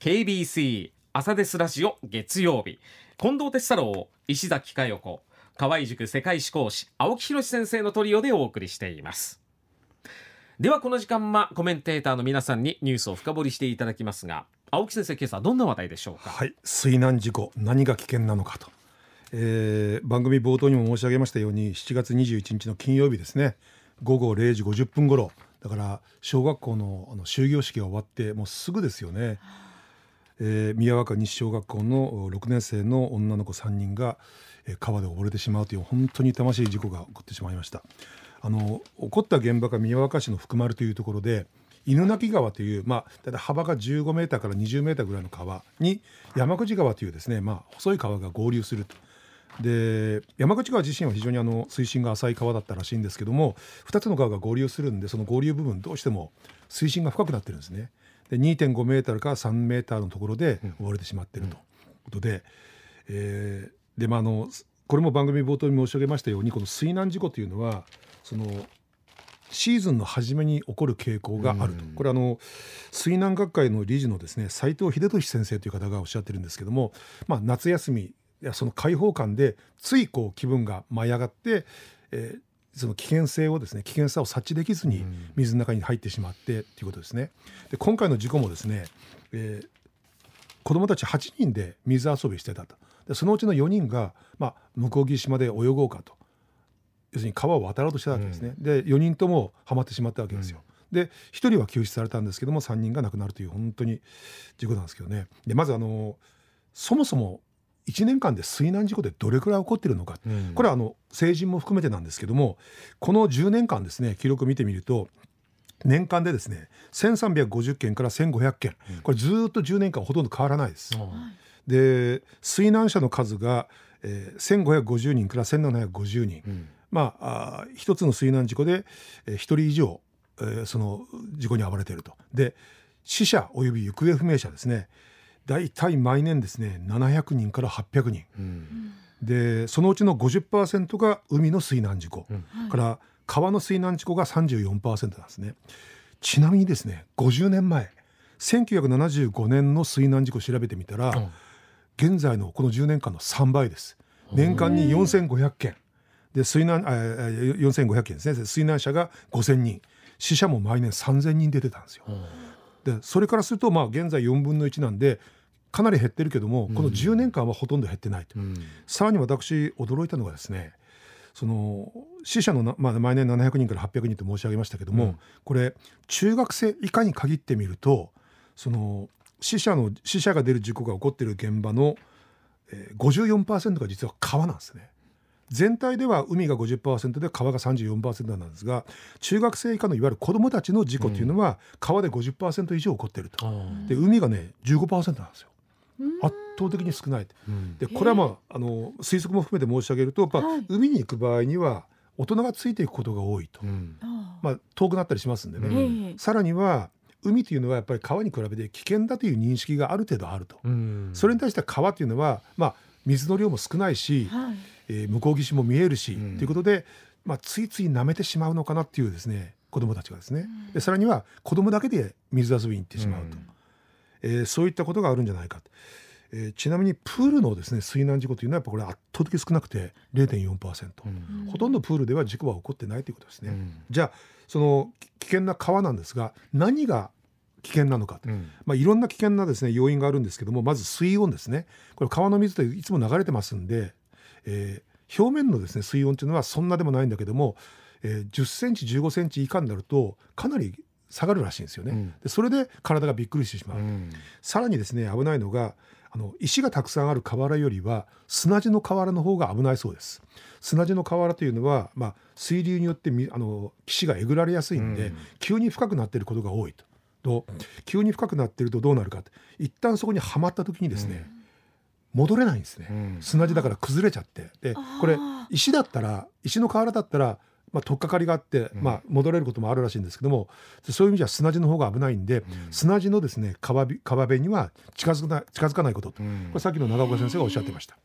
KBC 朝ですラジオ月曜日。近藤哲太郎石崎佳代子。河合塾世界史講師青木宏先生のトリオでお送りしています。ではこの時間はコメンテーターの皆さんにニュースを深掘りしていただきますが青木先生今朝どんな話題でしょうか？はい水難事故何が危険なのかと、えー、番組冒頭にも申し上げましたように7月21日の金曜日ですね。午後0時50分頃。だから小学校のあの終業式が終わってもうすぐですよね、えー、宮若西小学校の6年生の女の子3人が、えー、川で溺れてしまうという本当に痛ましい事故が起こってしまいましたあの起こった現場が宮若市の福丸というところで犬鳴川という、まあ、だいたい幅が15メーターから20メーターぐらいの川に山口川というですね、まあ、細い川が合流すると。で山口川自身は非常にあの水深が浅い川だったらしいんですけども2つの川が合流するんでその合流部分どうしても水深が深くなってるんですね。で2.5メーターから3メーターのところで溺れてしまっているということで、うん、えー、でまああのこれも番組冒頭に申し上げましたようにこの水難事故というのはそのシーズンの初めに起こる傾向があると、これあの水難学会の理事のですね斉藤秀俊先生という方がおっしゃってるんですけども、まあ、夏休みやその開放感でついこう気分が舞い上がって、えー、その危険性をですね危険さを察知できずに水の中に入ってしまってということですね。で今回の事故もですね、えー、子どもたち8人で水遊びしてたとでそのうちの4人が、まあ、向こう岸まで泳ごうかと要するに川を渡ろうとしたわけですね。うん、で4人ともはまってしまったわけですよ。うん、で1人は救出されたんですけども3人が亡くなるという本当に事故なんですけどね。でまずあのそもそも1年間で水難事故でどれくらい起こっているのか、うん、これはあの成人も含めてなんですけどもこの10年間ですね記録を見てみると年間でですね1350件から1500件、これずっと10年間ほとんど変わらないです。で水難者の数が、えー、1550人から1750人、うん、まあ一つの水難事故で、えー、1人以上、えー、その事故に遭われていると。で死者および行方不明者ですね大体毎年ですね700人から800人、うん、でそのうちの50%が海の水難事故、うん、から川の水難事故が34%なんですね。ちなみにですね50年前1975年の水難事故を調べてみたら、うん、現在のこの10年間の3倍です。年間に4500件。で水難あ4500件ですね。水難者が5000人。死者も毎年3000人出てたんですよ。でそれからするとまあ現在4分の1なんでかなり減ってるけどもこの10年間はほとんど減ってないと、うん、さらに私驚いたのがですねその死者の、まあ、毎年700人から800人と申し上げましたけども、うん、これ中学生以下に限ってみるとその死者の死者が出る事故が起こっている現場の、えー、54%が実は川なんですね。全体では海が50%で川が34%なんですが中学生以下のいわゆる子どもたちの事故というのは川で50%以上起こっていると、で海がね15%なんですよ。圧倒的に少ない、うん、でこれはまああの推測も含めて申し上げるとやっぱ、はい、海に行く場合には大人がついていくことが多いと、うん、まあ、遠くなったりしますんでね、うん、さらには海というのはやっぱり川に比べて危険だという認識がある程度あると、それに対して川というのは、まあ、水の量も少ないし、はい、えー、向こう岸も見えるし、ということで、まあ、ついつい舐めてしまうのかなっていうですね子どもたちがですね、でさらには子どもだけで水遊びに行ってしまうと。えー、そういったことがあるんじゃないか。えー、ちなみにプールのですね水難事故というのはやっぱこれ圧倒的少なくて0.4%、うん、ほとんどプールでは事故は起こってないということですね、うん、じゃあその危険な川なんですが何が危険なのか、うん、まあ、いろんな危険なですね要因があるんですけどもまず水温ですね。これ川の水っていつも流れてますんで、えー、表面のですね水温というのはそんなでもないんだけども、えー、10センチ15センチ以下になるとかなり下がるらしいんですよね、うん、でそれで体がびっくりしてしまう、うん、さらにですね危ないのがあの石がたくさんある河原よりは砂地の河原の方が危ないそうです。砂地の河原というのは、まあ、水流によってあの岸がえぐられやすいんで、うん、急に深くなっていることが多いと。と急に深くなっているとどうなるかって一旦そこにはまった時にですね、うん、戻れないんですね、うん、砂地だから崩れちゃって。でこれ石だったら石の河原だったらまあ、取っかかりがあって、まあ、戻れることもあるらしいんですけどもそういう意味じゃ砂地の方が危ないんで、砂地のですね川川辺には近づかない近づかないことと、これさっきの長岡先生がおっしゃってました。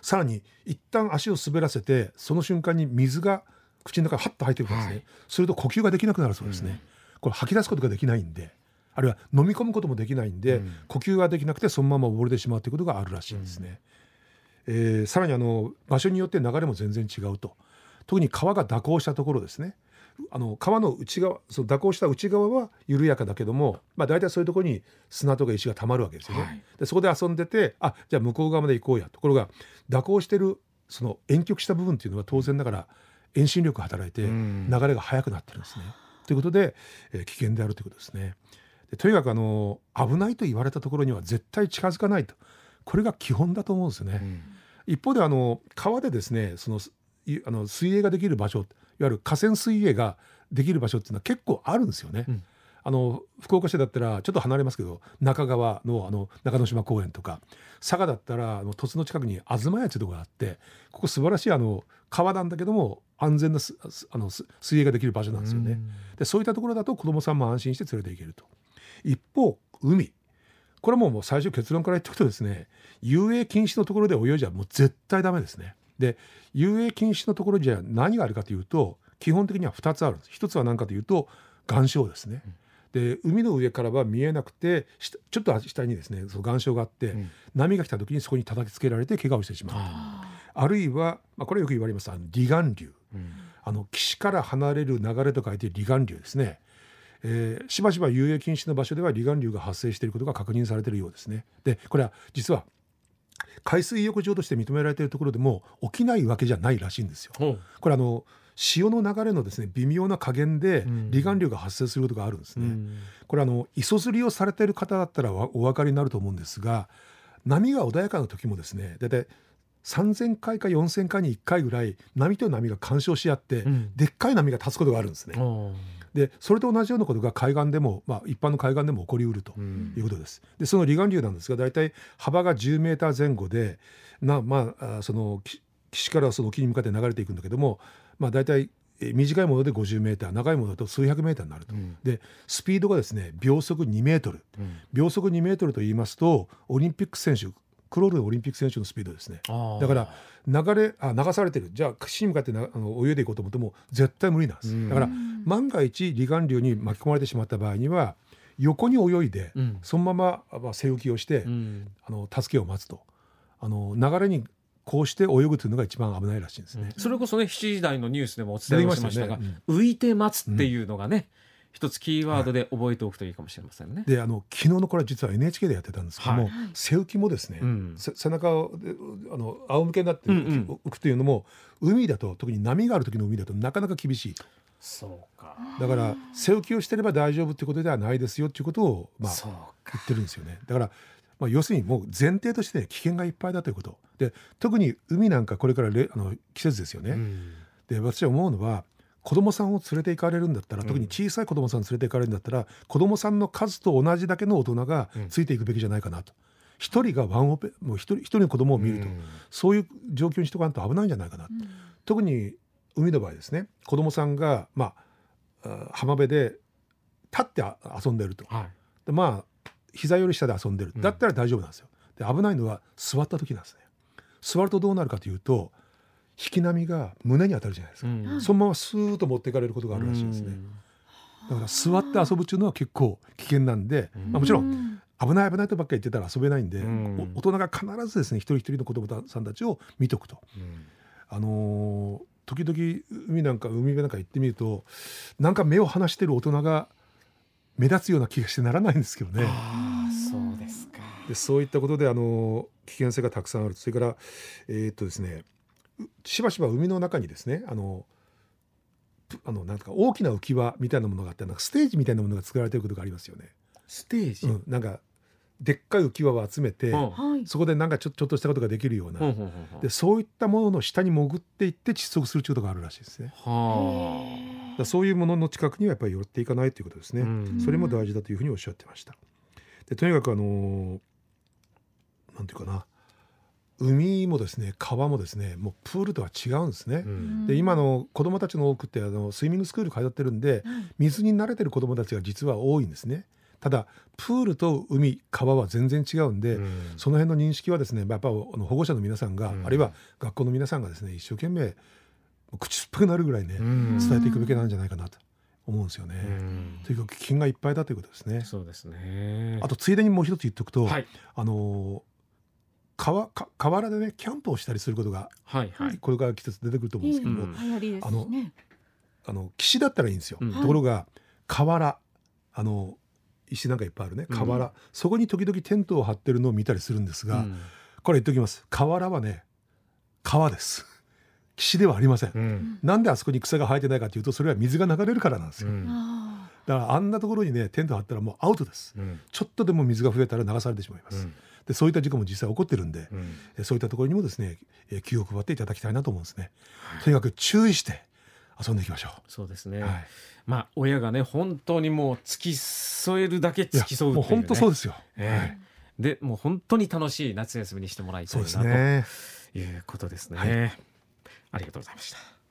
さらに一旦足を滑らせてその瞬間に水が口の中にハッと入ってくるんですね、はい、すると呼吸ができなくなるそうですね、これ吐き出すことができないんであるいは飲み込むこともできないんで、うん。呼吸ができなくてそのまま溺れてしまうということがあるらしいんですね。えーさらにあの場所によって流れも全然違うと特に川が蛇行したところですねあの川の内側その蛇行した内側は緩やかだけども、まあ、大体そういうところに砂とか石がたまるわけですよね。はいでそこで遊んでてあじゃあ向こう側まで行こうやところが蛇行してるその遠曲した部分っていうのは当然ながら遠心力が働いてうん流れが速くなってるんですね。ということで、えー危険であるということですね。でとにかくあの危ないと言われたところには絶対近づかないとこれが基本だと思うんですよね。うん一方であの川でですねそのいあの水泳ができる場所いわゆる河川水泳ができる場所っていうのは結構あるんですよね。うんあの福岡市だったらちょっと離れますけど中川のあの中之島公園とか佐賀だったらあの土地の近くに東屋っていうところがあってここ素晴らしいあの川なんだけども安全なあのす水泳ができる場所なんですよね。でそういったところだと子どもさんも安心して連れて行けると。一方海これはもうもう最初結論から言っておくとですね遊泳禁止のところで泳いじゃもう絶対ダメですね。で遊泳禁止のところじゃ何があるかというと基本的には2つあるんです。一つは何かというと岩礁ですね。で海の上からは見えなくて下ちょっと下にですねその岩礁があって、うん波が来た時にそこに叩きつけられて怪我をしてしまうとあるいは、まあ、これよく言われますあの離岸流うんあの岸から離れる流れと書いて離岸流ですね。えーしばしば遊泳禁止の場所では離岸流が発生していることが確認されているようですね。でこれは実は海水浴場として認められているところでも起きないわけじゃないらしいんですよ。これあの潮の流れのですね微妙な加減でうん離岸流が発生することがあるんですね。うんこれあの磯釣りをされている方だったらわお分かりになると思うんですが波が穏やかな時もですね大体3,000回か4,000回に1回ぐらい波と波が干渉し合って、うんでっかい波が立つことがあるんですね。おーでそれと同じようなことが海岸でも、まあ、一般の海岸でも起こりうるとうんいうことです。でその離岸流なんですが大体幅が10メーター前後でな、まあ、あそのき岸からその沖に向かって流れていくんだけども、まあ、大体えー短いもので50メーター長いものだと数百メーターになると。うんでスピードがですね秒速2メートルうん秒速2メートルと言いますとオリンピック選手クロールのオリンピック選手のスピードですね。だから流れあ流されてる。じゃあ岸に向かってなあの泳いでいこうと思っても絶対無理なんです、うん。だから万が一離岸流に巻き込まれてしまった場合には横に泳いで、うん。そのまま、まあ、背浮きをして、うん。あの助けを待つと。あの流れにこうして泳ぐというのが一番危ないらしいんですね。それこそね7時台のニュースでもお伝えをしましたがね。浮いて待つっていうのがね、一つキーワードで覚えておくといいかもしれませんね。であの昨日のこれは実は NHK でやってたんですけども、はい。背浮きもですね、うん。せ背中をであの仰向けになってうん浮くというのも海だと特に波がある時の海だとなかなか厳しい。そうか。だから背浮きをしてれば大丈夫っていうことではないですよっていうことを、まあ。言ってるんですよね。だから、まあ、要するにもう前提として危険がいっぱいだということ。で特に海なんかこれかられあの季節ですよね、うん。で私は思うのは子供さんを連れて行かれるんだったら、うん。特に小さい子供さん連れて行かれるんだったら子供さんの数と同じだけの大人がついていくべきじゃないかなと。一、人がワンオペもう一人一人の子供を見ると、うん。そういう状況にしとかんと危ないんじゃないかな、特に海の場合ですね子供さんが、まあ、あ浜辺で立ってあ遊んでると。はい。でまあ膝より下で遊んでる。うん。だったら大丈夫なんですよ。で危ないのは座った時なんですね。座るとどうなるかというと引き波が胸に当たるじゃないですか。うんそのままスーッと持っていかれることがあるらしいんですね。だから座って遊ぶっていうのは結構危険なんで、うんまあ、もちろん危ない危ないとばっかり言ってたら遊べないんで、うんお大人が必ずですね一人一人の子供さんたちを見とくと。うんあのー時々海なんか海辺なんか行ってみるとなんか目を離してる大人が目立つような気がしてならないんですけどね。ああそうですか。でそういったことであの危険性がたくさんあるそれからえーっとですねうしばしば海の中にですねあのぷあのなんか大きな浮き輪みたいなものがあってなんかステージみたいなものが作られていることがありますよね。ステージ？うん、なんかでっかい浮き輪を集めて。そこでなんかちょちょっとしたことができるような、でそういったものの下に潜っていって窒息するということがあるらしいですね。はだからそういうものの近くにはやっぱり寄っていかないということですあ。ね。うんそれも大事だというふうにおっしゃってました。でとにかくあのーなんていうかな海もですね川もですねもうプールとは違うんですね。うん。で今の子どもたちの多くってあのスイミングスクール通ってるんで水に慣れてる子どもたちが実は多いんですね。ただプールと海川は全然違うんで、うん。その辺の認識はですねやっぱあの保護者の皆さんが、うん。あるいは学校の皆さんがですね一生懸命口酸っぱくなるぐらいね、うん。伝えていくべきなんじゃないかなと思うんですよね。うん。とにかく危険がいっぱいだということですね。そうですね。あとついでにもう一つ言っておくと、はい。あの川か河原でねキャンプをしたりすることがはいはい。これから季節出てくると思うんですけども、うん。流行りですしね。あの岸だったらいいんですよ。うん。ところが河原。あの石なんかいっぱいあるね。河原、そこに時々テントを張ってるのを見たりするんですが、うん。これ言っておきます。河原はね川です。岸ではありません、うん。なんであそこに草が生えてないかというとそれは水が流れるからなんですよ、うん。あだからあんなところにねテント張ったらもうアウトです。うん。ちょっとでも水が増えたら流されてしまいます、でそういった事故も実際起こってるんで、うん。えそういったところにもですねえ気を配っていただきたいなと思うんですね、とにかく注意して遊んでいきましょそうですね、う、はい、まあ親がね本当にもう付き添えるだけ付き添うね、もう本当そうですよ、ええ。はい、でもう本当に楽しい夏休みにしてもらいたそいうなということですね、はい。ありがとうございました